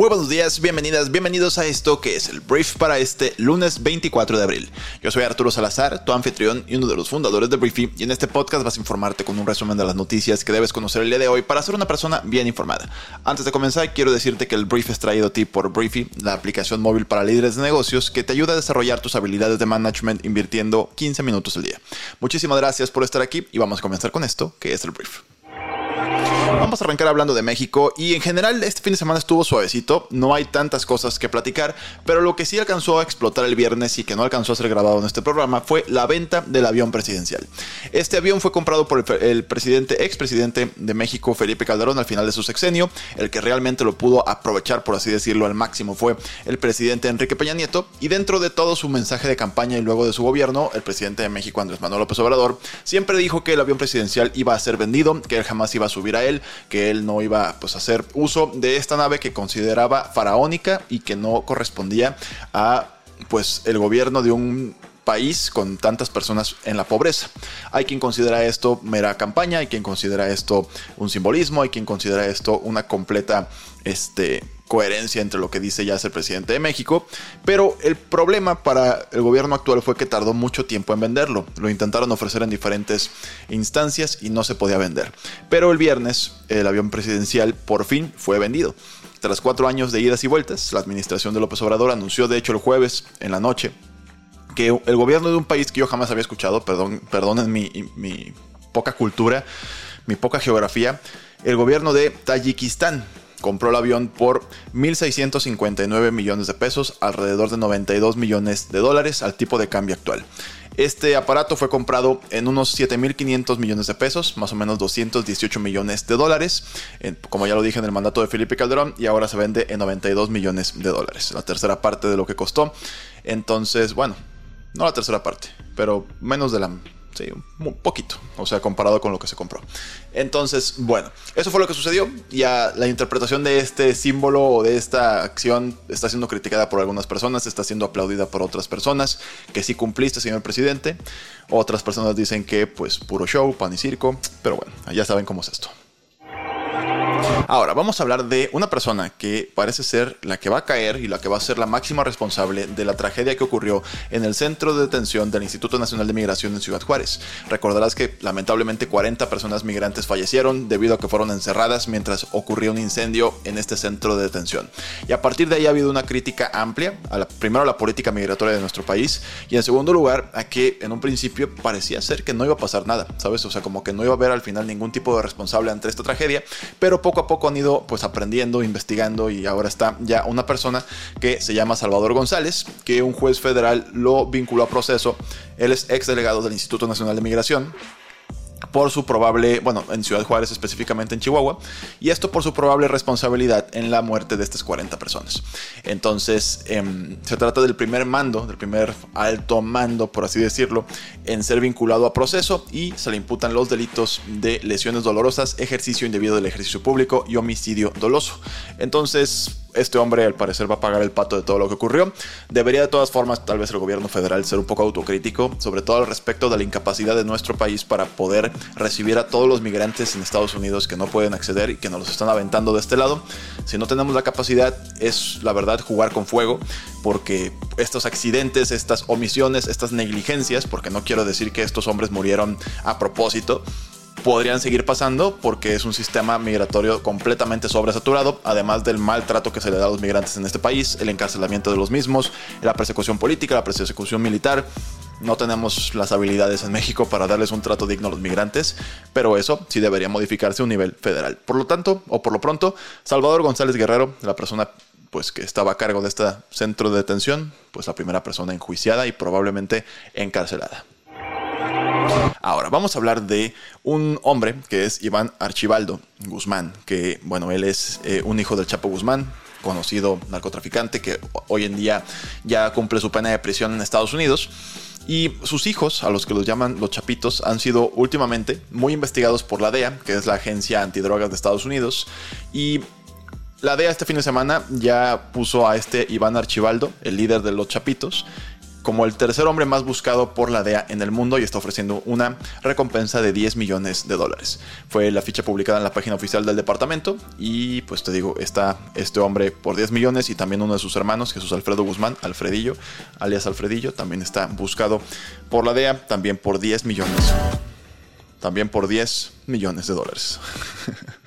Muy buenos días, bienvenidas, bienvenidos a esto que es el brief para este lunes 24 de abril. Yo soy Arturo Salazar, tu anfitrión y uno de los fundadores de Briefy, y en este podcast vas a informarte con un resumen de las noticias que debes conocer el día de hoy para ser una persona bien informada. Antes de comenzar, quiero decirte que el brief es traído a ti por Briefy, la aplicación móvil para líderes de negocios que te ayuda a desarrollar tus habilidades de management invirtiendo 15 minutos al día. Muchísimas gracias por estar aquí y vamos a comenzar con esto que es el brief. Vamos a arrancar hablando de México y en general este fin de semana estuvo suavecito, no hay tantas cosas que platicar, pero lo que sí alcanzó a explotar el viernes y que no alcanzó a ser grabado en este programa fue la venta del avión presidencial. Este avión fue comprado por el, presidente, expresidente de México, Felipe Calderón, al final de su sexenio. El que realmente lo pudo aprovechar, por así decirlo, al máximo fue el presidente Enrique Peña Nieto. Y dentro de todo su mensaje de campaña y luego de su gobierno, el presidente de México, Andrés Manuel López Obrador, siempre dijo que el avión presidencial iba a ser vendido, que él jamás iba a subir a él, que él no iba pues, a hacer uso de esta nave que consideraba faraónica y que no correspondía a pues el gobierno de un país con tantas personas en la pobreza. Hay quien considera esto mera campaña, hay quien considera esto un simbolismo, hay quien considera esto una completa este, coherencia entre lo que dice ya ser presidente de México, pero el problema para el gobierno actual fue que tardó mucho tiempo en venderlo. Lo intentaron ofrecer en diferentes instancias y no se podía vender. Pero el viernes el avión presidencial por fin fue vendido. Tras cuatro años de idas y vueltas, la administración de López Obrador anunció de hecho el jueves en la noche que el gobierno de un país que yo jamás había escuchado, perdón, perdonen mi poca cultura, mi poca geografía, el gobierno de Tayikistán compró el avión por 1.659 millones de pesos, alrededor de 92 millones de dólares al tipo de cambio actual. Este aparato fue comprado en unos 7.500 millones de pesos, más o menos 218 millones de dólares, como ya lo dije en el mandato de Felipe Calderón, y ahora se vende en 92 millones de dólares, la tercera parte de lo que costó. Entonces, bueno, no la tercera parte, pero menos de la Sí, un poquito, o sea, comparado con lo que se compró. Entonces, bueno, eso fue lo que sucedió. Ya la interpretación de este símbolo o de esta acción está siendo criticada por algunas personas, está siendo aplaudida por otras personas, que sí cumpliste, señor presidente. Otras personas dicen que, pues, puro show, pan y circo, pero bueno, ya saben cómo es esto. Ahora, vamos a hablar de una persona que parece ser la que va a caer y la que va a ser la máxima responsable de la tragedia que ocurrió en el centro de detención del Instituto Nacional de Migración en Ciudad Juárez. Recordarás que lamentablemente 40 personas migrantes fallecieron debido a que fueron encerradas mientras ocurrió un incendio en este centro de detención. Y a partir de ahí ha habido una crítica amplia, a la, primero a la política migratoria de nuestro país y en segundo lugar a que en un principio parecía ser que no iba a pasar nada, ¿sabes? O sea, como que no iba a haber al final ningún tipo de responsable ante esta tragedia, pero poco a poco han ido pues aprendiendo, investigando y ahora está ya una persona que se llama Salvador González, que un juez federal lo vinculó a proceso. Él es ex delegado del Instituto Nacional de Migración por su probable, bueno, en Ciudad Juárez específicamente en Chihuahua, y esto por su probable responsabilidad en la muerte de estas 40 personas. Entonces, em, se trata del primer mando, del primer alto mando, por así decirlo, en ser vinculado a proceso y se le imputan los delitos de lesiones dolorosas, ejercicio indebido del ejercicio público y homicidio doloso. Entonces, este hombre al parecer va a pagar el pato de todo lo que ocurrió. Debería de todas formas tal vez el gobierno federal ser un poco autocrítico, sobre todo al respecto de la incapacidad de nuestro país para poder recibir a todos los migrantes en Estados Unidos que no pueden acceder y que nos los están aventando de este lado. Si no tenemos la capacidad es la verdad jugar con fuego porque estos accidentes, estas omisiones, estas negligencias, porque no quiero decir que estos hombres murieron a propósito, podrían seguir pasando porque es un sistema migratorio completamente sobresaturado, además del maltrato que se le da a los migrantes en este país, el encarcelamiento de los mismos, la persecución política, la persecución militar. No tenemos las habilidades en México para darles un trato digno a los migrantes, pero eso sí debería modificarse a un nivel federal. Por lo tanto, o por lo pronto, Salvador González Guerrero, la persona pues que estaba a cargo de este centro de detención, pues la primera persona enjuiciada y probablemente encarcelada. Ahora, vamos a hablar de un hombre que es Iván Archibaldo Guzmán, que, bueno, él es eh, un hijo del Chapo Guzmán, conocido narcotraficante que hoy en día ya cumple su pena de prisión en Estados Unidos. Y sus hijos, a los que los llaman los chapitos, han sido últimamente muy investigados por la DEA, que es la agencia antidrogas de Estados Unidos. Y la DEA este fin de semana ya puso a este Iván Archibaldo, el líder de los chapitos, como el tercer hombre más buscado por la DEA en el mundo y está ofreciendo una recompensa de 10 millones de dólares. Fue la ficha publicada en la página oficial del departamento y pues te digo, está este hombre por 10 millones y también uno de sus hermanos, Jesús Alfredo Guzmán, Alfredillo, alias Alfredillo, también está buscado por la DEA, también por 10 millones. También por 10 millones de dólares.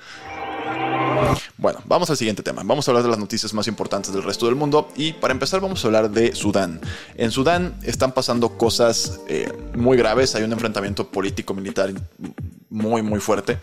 Bueno, vamos al siguiente tema. Vamos a hablar de las noticias más importantes del resto del mundo y para empezar vamos a hablar de Sudán. En Sudán están pasando cosas eh, muy graves, hay un enfrentamiento político-militar muy muy fuerte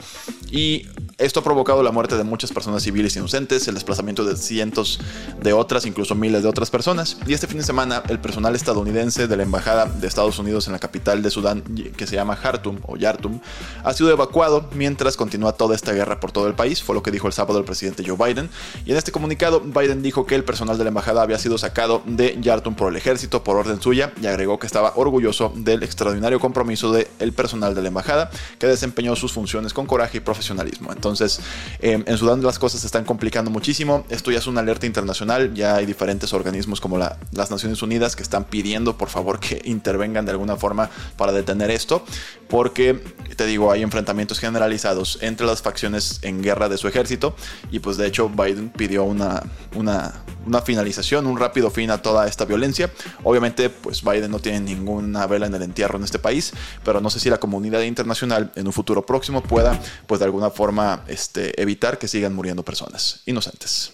y esto ha provocado la muerte de muchas personas civiles inocentes, el desplazamiento de cientos de otras, incluso miles de otras personas. Y este fin de semana, el personal estadounidense de la Embajada de Estados Unidos en la capital de Sudán, que se llama Khartoum o Yartum, ha sido evacuado mientras continúa toda esta guerra por todo el país, fue lo que dijo el sábado el presidente Joe Biden. Y en este comunicado, Biden dijo que el personal de la embajada había sido sacado de Yartum por el ejército por orden suya y agregó que estaba orgulloso del extraordinario compromiso del personal de la embajada que desempeñó sus funciones con coraje y profesionalismo. Entonces, entonces, em, en Sudán las cosas se están complicando muchísimo. Esto ya es una alerta internacional. Ya hay diferentes organismos como las Naciones Unidas que están pidiendo, por favor, que intervengan de alguna forma para detener esto. Porque, te digo, hay enfrentamientos generalizados entre las facciones en guerra de su ejército. Y pues, de hecho, Biden pidió una, una, una finalización, un rápido fin a toda esta violencia. Obviamente, pues Biden no tiene ninguna vela en el entierro en este país. Pero no sé si la comunidad internacional en un futuro próximo pueda, pues de alguna forma este, evitar que sigan muriendo personas inocentes.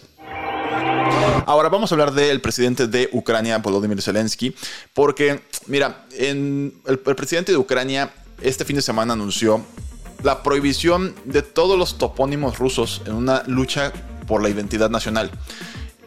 Ahora vamos a hablar del presidente de Ucrania, Volodymyr Zelensky, porque, mira, el, el presidente de Ucrania este fin de semana anunció la prohibición de todos los topónimos rusos en una lucha por la identidad nacional.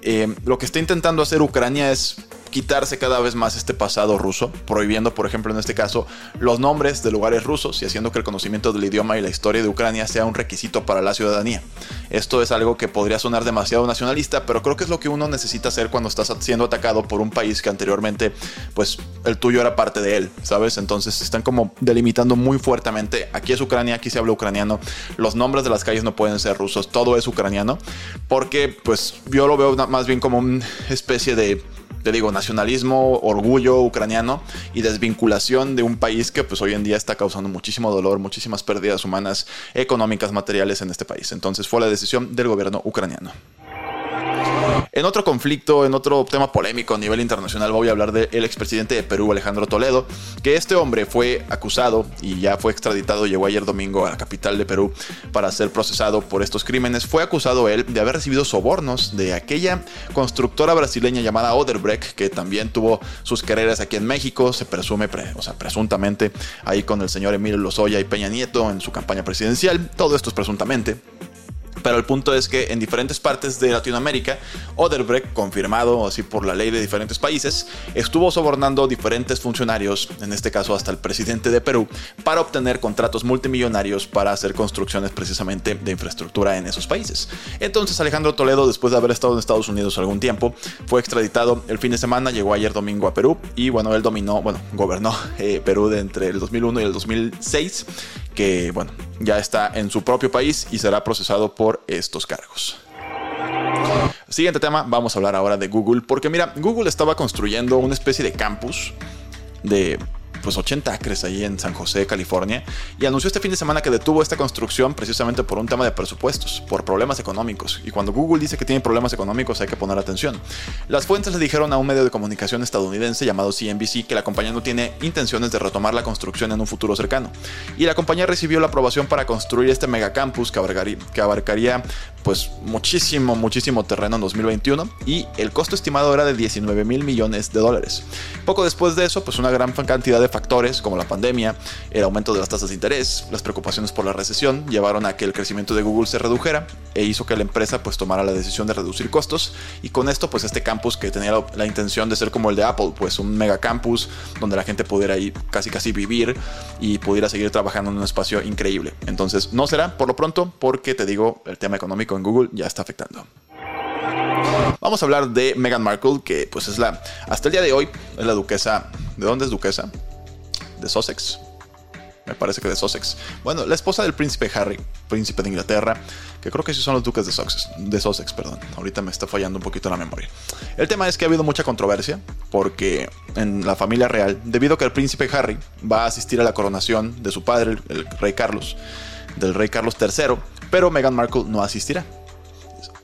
Eh, lo que está intentando hacer Ucrania es quitarse cada vez más este pasado ruso, prohibiendo, por ejemplo, en este caso, los nombres de lugares rusos y haciendo que el conocimiento del idioma y la historia de Ucrania sea un requisito para la ciudadanía. Esto es algo que podría sonar demasiado nacionalista, pero creo que es lo que uno necesita hacer cuando estás siendo atacado por un país que anteriormente, pues, el tuyo era parte de él, ¿sabes? Entonces están como delimitando muy fuertemente, aquí es Ucrania, aquí se habla ucraniano, los nombres de las calles no pueden ser rusos, todo es ucraniano, porque, pues, yo lo veo más bien como una especie de te digo, nacionalismo, orgullo ucraniano y desvinculación de un país que pues hoy en día está causando muchísimo dolor, muchísimas pérdidas humanas, económicas, materiales en este país. Entonces fue la decisión del gobierno ucraniano. En otro conflicto, en otro tema polémico a nivel internacional, voy a hablar del expresidente de Perú, Alejandro Toledo, que este hombre fue acusado y ya fue extraditado, llegó ayer domingo a la capital de Perú para ser procesado por estos crímenes. Fue acusado él de haber recibido sobornos de aquella constructora brasileña llamada Oderbrecht, que también tuvo sus carreras aquí en México, se presume, o sea, presuntamente, ahí con el señor Emilio Lozoya y Peña Nieto en su campaña presidencial. Todo esto es presuntamente. Pero el punto es que en diferentes partes de Latinoamérica, Oderbrecht, confirmado así por la ley de diferentes países, estuvo sobornando diferentes funcionarios, en este caso hasta el presidente de Perú, para obtener contratos multimillonarios para hacer construcciones precisamente de infraestructura en esos países. Entonces Alejandro Toledo, después de haber estado en Estados Unidos algún tiempo, fue extraditado el fin de semana, llegó ayer domingo a Perú y bueno, él dominó, bueno, gobernó eh, Perú de entre el 2001 y el 2006 que bueno, ya está en su propio país y será procesado por estos cargos. Siguiente tema, vamos a hablar ahora de Google, porque mira, Google estaba construyendo una especie de campus de pues 80 acres ahí en San José, California, y anunció este fin de semana que detuvo esta construcción precisamente por un tema de presupuestos, por problemas económicos. Y cuando Google dice que tiene problemas económicos hay que poner atención. Las fuentes le dijeron a un medio de comunicación estadounidense llamado CNBC que la compañía no tiene intenciones de retomar la construcción en un futuro cercano. Y la compañía recibió la aprobación para construir este megacampus que abarcaría, que abarcaría pues muchísimo, muchísimo terreno en 2021 y el costo estimado era de 19 mil millones de dólares. Poco después de eso, pues una gran cantidad de factores como la pandemia, el aumento de las tasas de interés, las preocupaciones por la recesión llevaron a que el crecimiento de Google se redujera e hizo que la empresa pues tomara la decisión de reducir costos y con esto pues este campus que tenía la, intención de ser como el de Apple, pues un mega campus donde la gente pudiera ir casi casi vivir y pudiera seguir trabajando en un espacio increíble. Entonces no será por lo pronto porque te digo el tema económico en Google ya está afectando. Vamos a hablar de Meghan Markle, que pues es la, hasta el día de hoy, es la duquesa ¿De dónde es duquesa? De Sussex. Me parece que de Sussex. Bueno, la esposa del príncipe Harry, príncipe de Inglaterra, que creo que sí son los duques de Sussex, de Sussex, perdón. Ahorita me está fallando un poquito la memoria. El tema es que ha habido mucha controversia porque en la familia real, debido a que el príncipe Harry va a asistir a la coronación de su padre, el, rey Carlos, del rey Carlos III, pero Meghan Markle no asistirá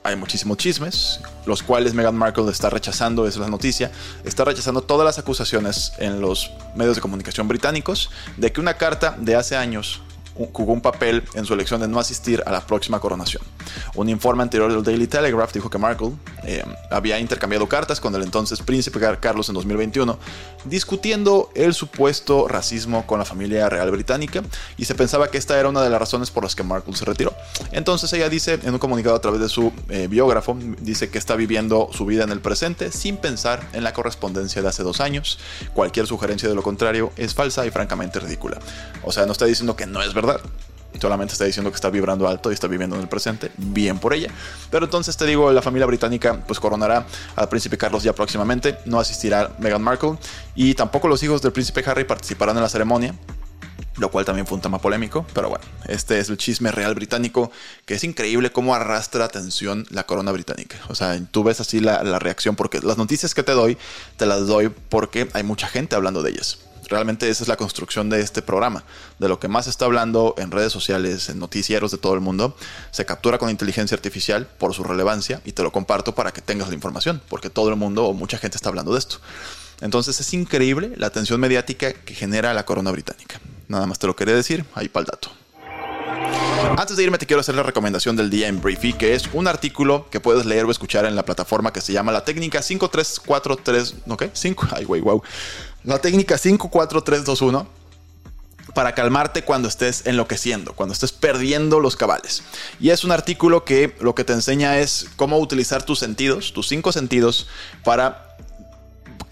hay muchísimos chismes, los cuales Meghan Markle está rechazando, es la noticia, está rechazando todas las acusaciones en los medios de comunicación británicos de que una carta de hace años jugó un papel en su elección de no asistir a la próxima coronación. Un informe anterior del Daily Telegraph dijo que Markle eh, había intercambiado cartas con el entonces príncipe Carlos en 2021, discutiendo el supuesto racismo con la familia real británica, y se pensaba que esta era una de las razones por las que Markle se retiró. Entonces ella dice en un comunicado a través de su eh, biógrafo, dice que está viviendo su vida en el presente sin pensar en la correspondencia de hace dos años. Cualquier sugerencia de lo contrario es falsa y francamente ridícula. O sea, no está diciendo que no es verdad Solamente está diciendo que está vibrando alto y está viviendo en el presente. Bien por ella. Pero entonces te digo, la familia británica pues coronará al príncipe Carlos ya próximamente. No asistirá Meghan Markle. Y tampoco los hijos del príncipe Harry participarán en la ceremonia. Lo cual también fue un tema polémico. Pero bueno, este es el chisme real británico. Que es increíble cómo arrastra atención la corona británica. O sea, tú ves así la reacción. Porque las noticias que te doy, te las doy porque hay mucha gente hablando de ellas. Realmente esa es la construcción de este programa. De lo que más se está hablando en redes sociales, en noticieros de todo el mundo, se captura con inteligencia artificial por su relevancia y te lo comparto para que tengas la información, porque todo el mundo o mucha gente está hablando de esto. Entonces es increíble la atención mediática que genera la corona británica. Nada más te lo quería decir, ahí para el dato. Antes de irme te quiero hacer la recomendación del día en Briefy, que es un artículo que puedes leer o escuchar en la plataforma que se llama la técnica 5343, ¿ok? 5, ay güey, wow. La técnica 54321 para calmarte cuando estés enloqueciendo, cuando estés perdiendo los cabales. Y es un artículo que lo que te enseña es cómo utilizar tus sentidos, tus cinco sentidos, para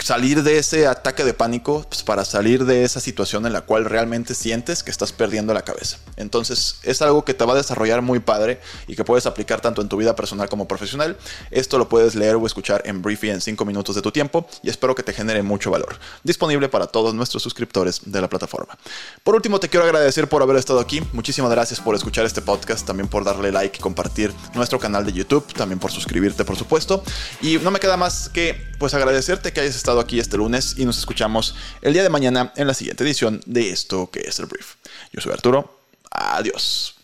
salir de ese ataque de pánico, pues para salir de esa situación en la cual realmente sientes que estás perdiendo la cabeza. Entonces es algo que te va a desarrollar muy padre y que puedes aplicar tanto en tu vida personal como profesional. Esto lo puedes leer o escuchar en Briefy en 5 minutos de tu tiempo y espero que te genere mucho valor. Disponible para todos nuestros suscriptores de la plataforma. Por último, te quiero agradecer por haber estado aquí. Muchísimas gracias por escuchar este podcast, también por darle like y compartir nuestro canal de YouTube, también por suscribirte, por supuesto. Y no me queda más que pues agradecerte que hayas aquí este lunes y nos escuchamos el día de mañana en la siguiente edición de esto que es el brief. Yo soy Arturo. Adiós.